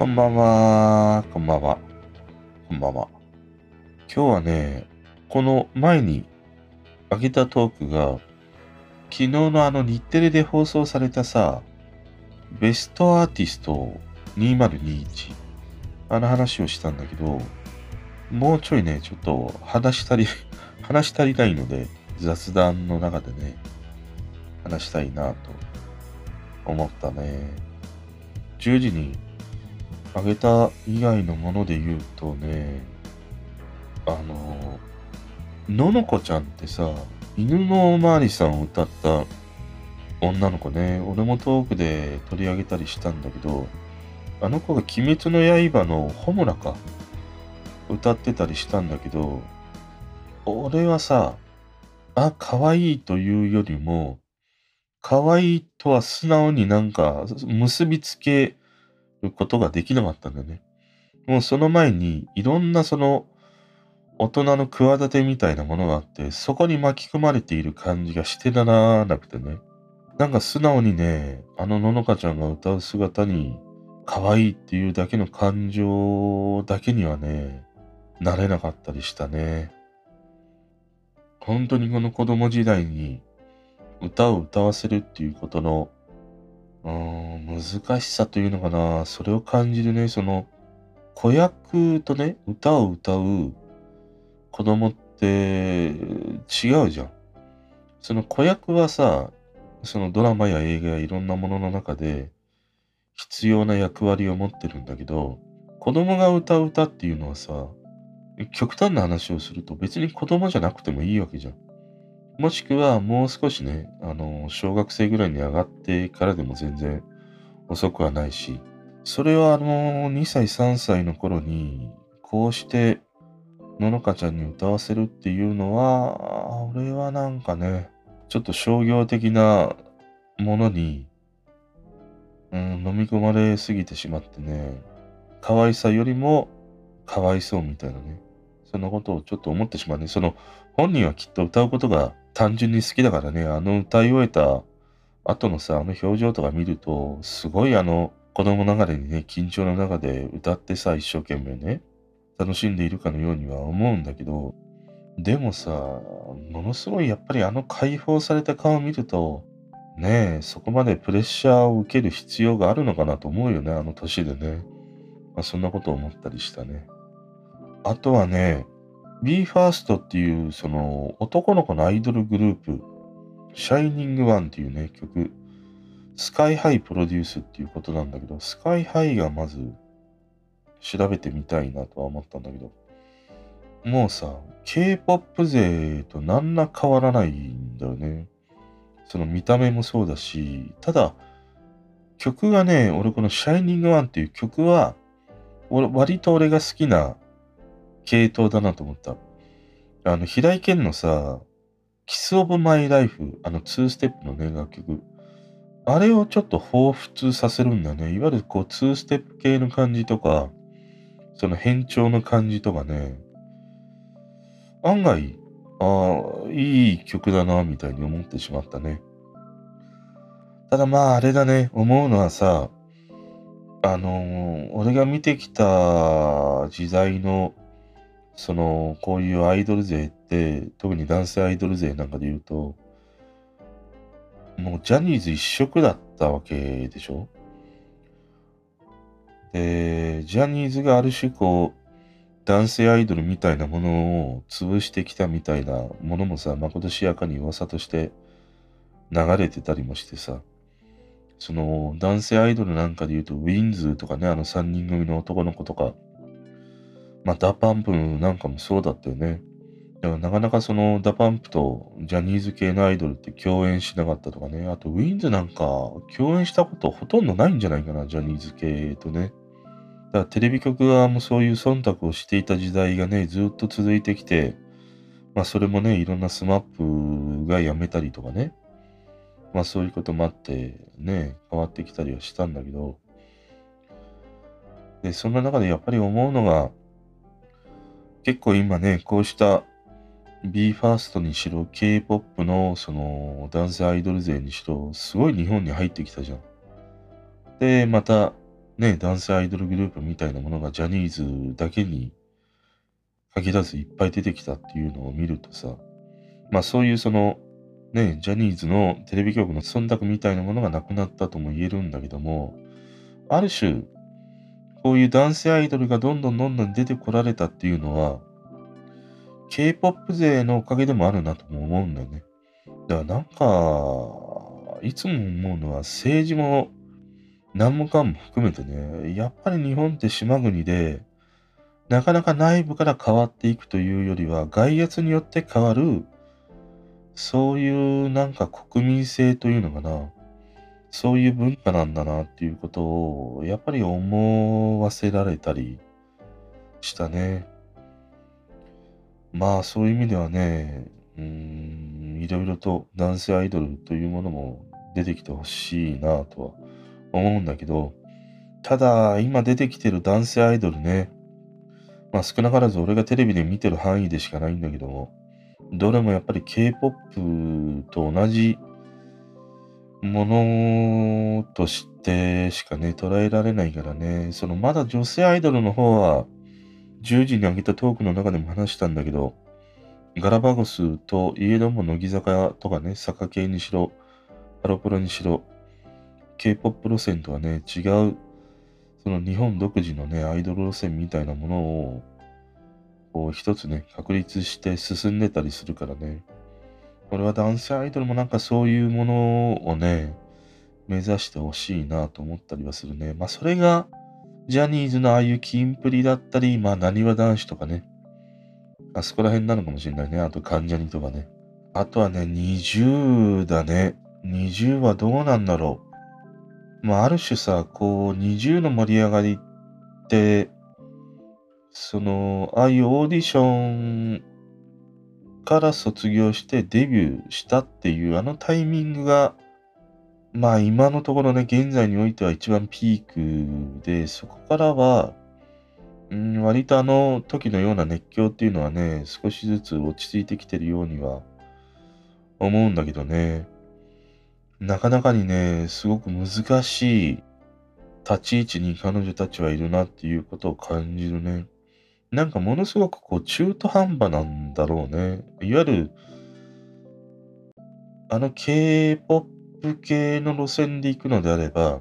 こんばんは、こんばんは、こんばんは。今日はね、この前にあげたトークが、昨日のあの日テレで放送されたさ、ベストアーティスト2021、あの話をしたんだけど、もうちょいね、ちょっと話したり、話したりないので、雑談の中でね、話したいなと思ったね。10時にあげた以外のもので言うとね、あの、ののこちゃんってさ、犬のおまわりさんを歌った女の子ね、俺もトークで取り上げたりしたんだけど、あの子が鬼滅の刃のホムラか、歌ってたりしたんだけど、俺はさ、あ、可愛いというよりも、可愛いとは素直になんか結びつけることができなかったんだよね。もうその前にいろんなその大人の企てみたいなものがあって、そこに巻き込まれている感じがしてならなくてね。なんか素直にね、あのののかちゃんが歌う姿に可愛いっていうだけの感情だけにはね、なれなかったりしたね。本当にこの子供時代に歌を歌わせるっていうことのうん、難しさというのかな、それを感じるね、その、子役とね、歌を歌う子供って違うじゃん。その子役はさ、そのドラマや映画やいろんなものの中で必要な役割を持ってるんだけど、子供が歌う歌っていうのはさ、極端な話をすると別に子供じゃなくてもいいわけじゃん。もしくはもう少しね、あの、小学生ぐらいに上がってからでも全然遅くはないし、それはあの、2歳、3歳の頃に、こうして、ののかちゃんに歌わせるっていうのは、俺はなんかね、ちょっと商業的なものに、うん、飲み込まれすぎてしまってね、可愛さよりもかわいそうみたいなね、そんなことをちょっと思ってしまうね。その、本人はきっと歌うことが単純に好きだからね、あの歌い終えた後のさ、あの表情とか見ると、すごいあの子供ながらにね、緊張の中で歌ってさ、一生懸命ね、楽しんでいるかのようには思うんだけど、でもさ、ものすごいやっぱりあの解放された顔を見ると、ねえ、そこまでプレッシャーを受ける必要があるのかなと思うよね、あの年でね。まあ、そんなことを思ったりしたね。あとはね、BE:FIRST っていうその男の子のアイドルグループ、シャイニングワンっていうね、曲、スカイハイプロデュースっていうことなんだけど、スカイハイがまず調べてみたいなとは思ったんだけど、もうさ、K-POP 勢と何ら変わらないんだよね。その見た目もそうだし、ただ、曲がね、俺このシャイニングワンっていう曲は、俺割と俺が好きな系統だなと思った。あの、平井堅のさ、キスオブマイライフ、あの、2ステップのね、楽曲。あれをちょっと彷彿させるんだね。いわゆるこう、2ステップ系の感じとか、その変調の感じとかね、案外、ああ、いい曲だな、みたいに思ってしまったね。ただまあ、あれだね、思うのはさ、あのー俺が見てきた時代のその、こういうアイドル勢って、特に男性アイドル勢なんかで言うと、もうジャニーズ一色だったわけでしょ？で、ジャニーズがある種こう、男性アイドルみたいなものを潰してきたみたいなものもさ、まことしやかに噂として流れてたりもしてさ、その男性アイドルなんかで言うと、 w-inds.とかね、あの3人組の男の子とか、まあ、 DA PUMPなんかもそうだったよね。だからなかなかその DA PUMPとジャニーズ系のアイドルって共演しなかったとかね。あと w-inds.なんか共演したことほとんどないんじゃないかな、ジャニーズ系とね。だからテレビ局側もそういう忖度をしていた時代がね、ずっと続いてきて、まあそれもね、いろんなスマップが辞めたりとかね。まあそういうこともあってね、変わってきたりはしたんだけど、で、そんな中でやっぱり思うのが、結構今ね、こうした BE:FIRST にしろ、K-POP のその男性アイドル勢にしろ、すごい日本に入ってきたじゃん。で、また、ね、男性アイドルグループみたいなものがジャニーズだけに限らずいっぱい出てきたっていうのを見るとさ、まあそういうその、ね、ジャニーズのテレビ局の忖度みたいなものがなくなったとも言えるんだけども、ある種、こういう男性アイドルがどんどんどんどん出てこられたっていうのは、K-POP 勢のおかげでもあるなとも思うんだよね。だからなんか、いつも思うのは政治も何もかも含めてね、やっぱり日本って島国で、なかなか内部から変わっていくというよりは、外圧によって変わる、そういうなんか国民性というのかな、そういう文化なんだなっていうことを、やっぱり思わせられたりしたね。まあそういう意味ではね、うーん、いろいろと男性アイドルというものも出てきてほしいなとは思うんだけど、ただ今出てきてる男性アイドルね、まあ少なからず俺がテレビで見てる範囲でしかないんだけども、どれもやっぱり K-POP と同じものとしてしかね、捉えられないからね、そのまだ女性アイドルの方は、10時に上げたトークの中でも話したんだけど、ガラバゴスとイエドも乃木坂とかね、坂系にしろ、ハロプロにしろ、K-POP 路線とはね、違う、その日本独自のね、アイドル路線みたいなものを、こう一つね、確立して進んでたりするからね。俺は男性アイドルもなんかそういうものをね、目指してほしいなと思ったりはするね。まあそれが、ジャニーズのああいうキンプリだったり、まあ、なにわ男子とかね。あそこら辺なのかもしれないね。あと、関ジャニとかね。あとはね、20だね。20はどうなんだろう。まあ、ある種さ、こう、20の盛り上がりって、その、ああいうオーディションから卒業してデビューしたっていうあのタイミングが、まあ今のところね、現在においては一番ピークで、そこからは、うん、割とあの時のような熱狂っていうのはね、少しずつ落ち着いてきてるようには思うんだけどね、なかなかにね、すごく難しい立ち位置に彼女たちはいるなっていうことを感じるね。なんかものすごくこう中途半端なんだろうね。いわゆる、あの K-POP 系の路線で行くのであれば、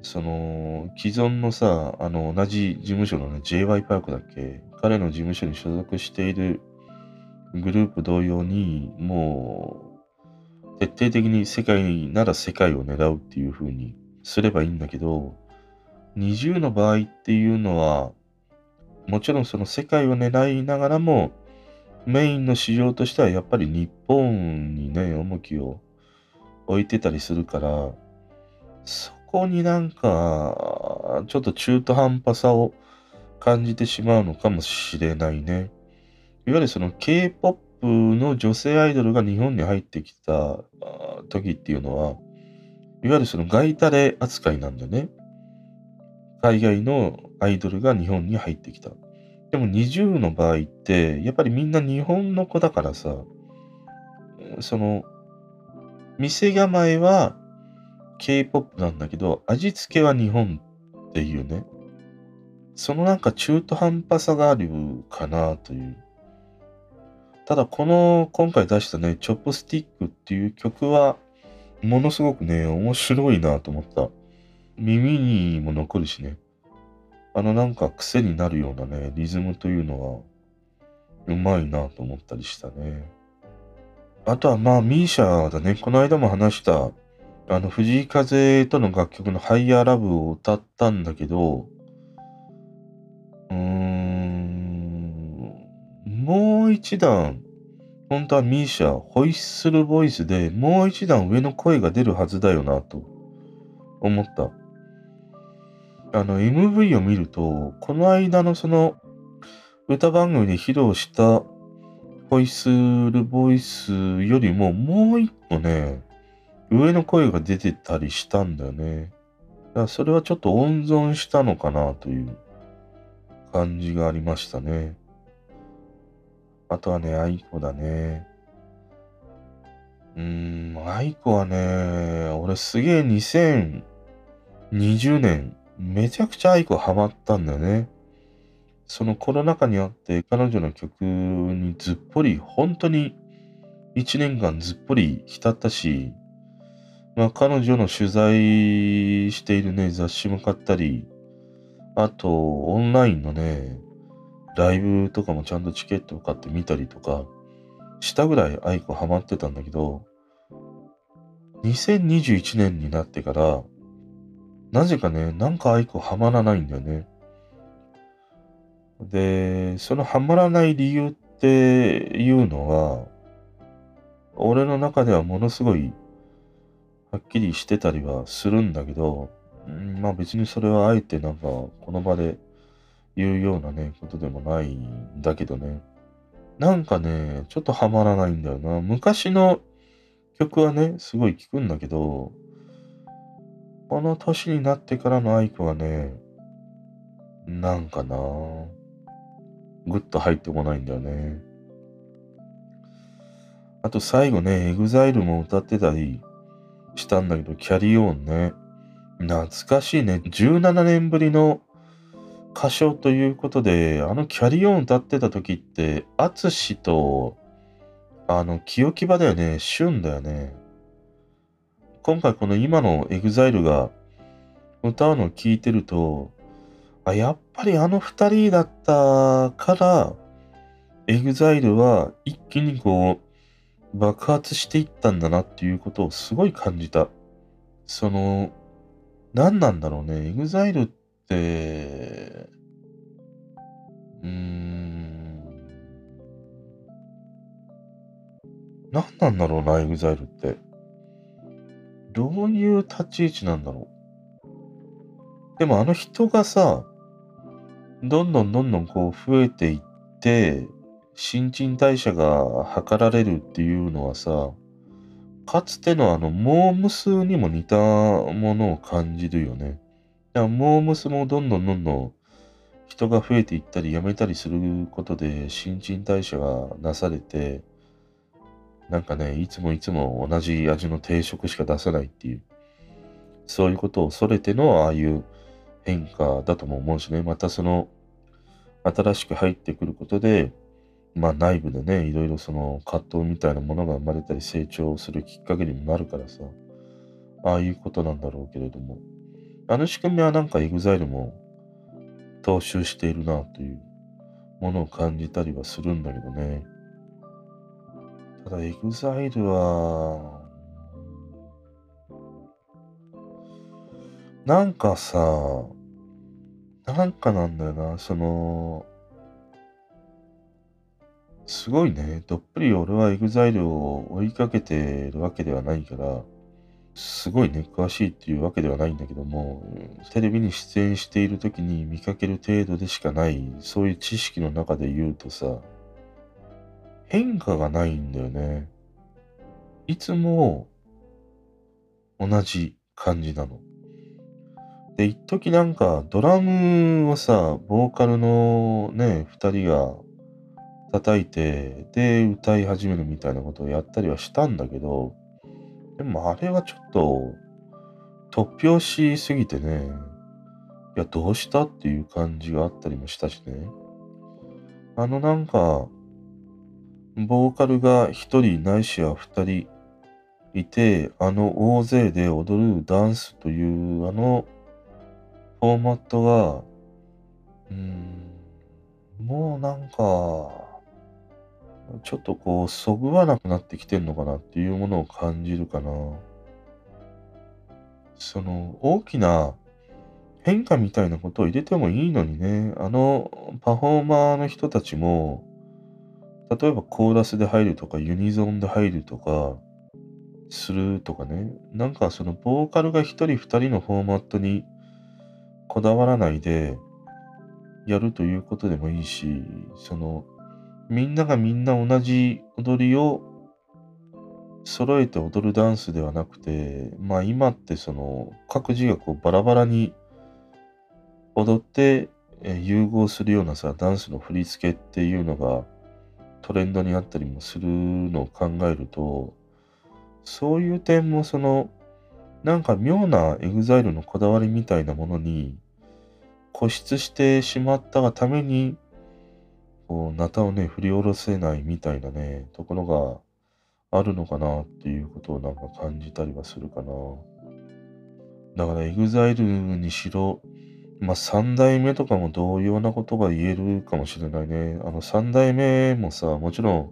その、既存のさ、あの、同じ事務所のね、JY パークだっけ？彼の事務所に所属しているグループ同様に、もう、徹底的に世界なら世界を狙うっていう風にすればいいんだけど、20の場合っていうのは、もちろんその世界を狙いながらも、メインの市場としてはやっぱり日本にね、重きを置いてたりするから、そこになんか、ちょっと中途半端さを感じてしまうのかもしれないね。いわゆるその K-POP の女性アイドルが日本に入ってきた時っていうのは、いわゆるその外タレ扱いなんだよね。海外のアイドルが日本に入ってきた。でも20の場合って、やっぱりみんな日本の子だからさ、その、店構えは K-POP なんだけど、味付けは日本っていうね。そのなんか中途半端さがあるかなという。ただこの今回出したね、チョップスティックっていう曲は、ものすごくね、面白いなと思った。耳にも残るしね。あのなんか癖になるようなね、リズムというのは、うまいなと思ったりしたね。あとはまあ、ミーシャだね。この間も話した、あの、藤井風との楽曲のハイヤーラブを歌ったんだけど、うーん、もう一段、本当はミーシャ、ホイッスルボイスでもう一段上の声が出るはずだよなと思った。あの、MV を見ると、この間のその、歌番組で披露したホイッスルボイスよりももう一個ね、上の声が出てたりしたんだよね。だからそれはちょっと温存したのかなという感じがありましたね。あとはね、愛子だね。うーん、愛子はね、俺すげえ2020年、めちゃくちゃ愛子ハマったんだよね。そのコロナ禍にあって彼女の曲にずっぽり、本当に1年間ずっぽり浸ったし、まあ彼女の取材しているね、雑誌も買ったり、あとオンラインのね、ライブとかもちゃんとチケットを買って見たりとか、したぐらい愛子ハマってたんだけど、2021年になってから、なぜかね、なんか愛子ハマらないんだよね。で、そのハマらない理由っていうのは、俺の中ではものすごいはっきりしてたりはするんだけど、まあ別にそれはあえてなんかこの場で言うようなね、ことでもないんだけどね。なんかね、ちょっとハマらないんだよな。昔の曲はね、すごい聴くんだけど、この年になってからの aikoはね、なんかなぐっと入ってこないんだよね。あと最後ね、 EXILEも歌ってたりしたんだけど、 Carry Onね。懐かしいね。17年ぶりの歌唱ということで、あの Carry On 歌ってた時って、アツシと、あの、清木場だよね。俊だよね。今回この今の EXILEが歌うのを聞いてると、あ、やっぱりあの二人だったから、 EXILEは一気にこう、爆発していったんだなっていうことをすごい感じた。その、何なんだろうね。 EXILEって、何なんだろうな、 EXILEって。どういう立ち位置なんだろう。でもあの人がさ、どんどんどんどんこう増えていって、新陳代謝が図られるっていうのはさ、かつてのあのモームスにも似たものを感じるよね。だからモームスもどんどんどんどん人が増えていったり辞めたりすることで新陳代謝がなされて、なんかね、いつもいつも同じ味の定食しか出さないっていう、そういうことを恐れてのああいう変化だとも思うしね、またその新しく入ってくることで、まあ内部でね、いろいろその葛藤みたいなものが生まれたり成長するきっかけにもなるからさ、ああいうことなんだろうけれども、あの仕組みはなんか EXILE も踏襲しているなというものを感じたりはするんだけどね。ただ EXILE は、なんかさ、なんかなんだよな、その、すごいね。どっぷり俺は EXILE を追いかけてるわけではないから、すごいね、詳しいっていうわけではないんだけども、テレビに出演している時に見かける程度でしかない、そういう知識の中で言うとさ、変化がないんだよね。いつも同じ感じなの。で、一時なんかドラムをさ、ボーカルのね、二人が叩いて、で、歌い始めるみたいなことをやったりはしたんだけど、でもあれはちょっと、突拍しすぎてね、いや、どうしたっていう感じがあったりもしたしね。あのなんか、ボーカルが一人ないしは二人いて、あの大勢で踊るダンスというあのフォーマットが、うん、もうなんか、ちょっとこう、そぐわなくなってきてんのかなっていうものを感じるかな。その、大きな変化みたいなことを入れてもいいのにね、あの、パフォーマーの人たちも、例えばコーラスで入るとか、ユニゾンで入るとか、するとかね、なんかその、ボーカルが一人二人のフォーマットにこだわらないで、やるということでもいいし、その、みんながみんな同じ踊りを揃えて踊るダンスではなくて、まあ今ってその各自がこうバラバラに踊って融合するようなさ、ダンスの振り付けっていうのがトレンドにあったりもするのを考えると、そういう点もその、なんか妙な EXILE のこだわりみたいなものに固執してしまったがために、こう、ナタをね、振り下ろせないみたいなね、ところがあるのかなっていうことをなんか感じたりはするかな。だから EXILE にしろ、まあ3代目とかも同様なことが言えるかもしれないね。あの3代目もさ、もちろん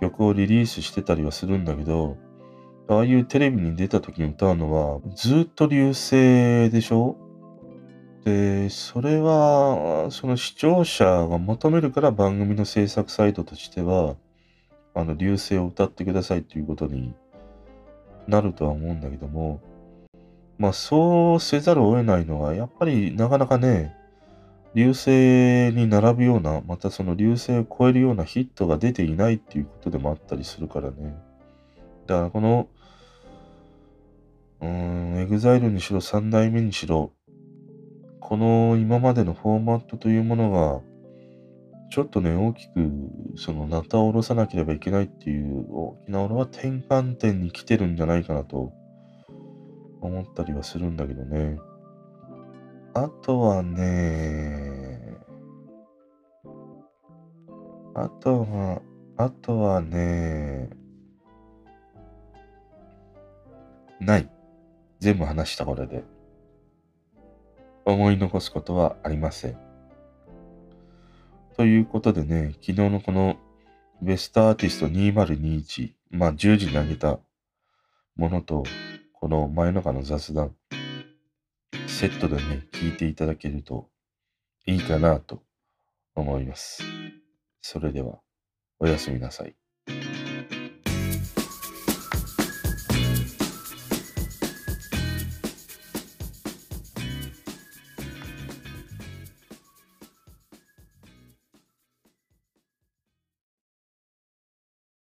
曲をリリースしてたりはするんだけど、ああいうテレビに出た時に歌うのはずっと流星でしょ？で、それは、その視聴者が求めるから番組の制作サイトとしては、あの、流星を歌ってくださいっていうことになるとは思うんだけども、まあそうせざるを得ないのは、やっぱりなかなかね、流星に並ぶような、またその流星を超えるようなヒットが出ていないっていうことでもあったりするからね。だからこの、うん、EXILE にしろ3代目にしろ、この今までのフォーマットというものが、ちょっとね、大きく、その、ナタを下ろさなければいけないっていう大きな俺は転換点に来てるんじゃないかなと思ったりはするんだけどね。あとはね、あとは、あとはね、ない。全部話したこれで。思い残すことはありません。ということでね、昨日のこのベストアーティスト2021、まあ10時にあげたものと、この真夜中の雑談、セットでね、聞いていただけるといいかなと思います。それでは、おやすみなさい。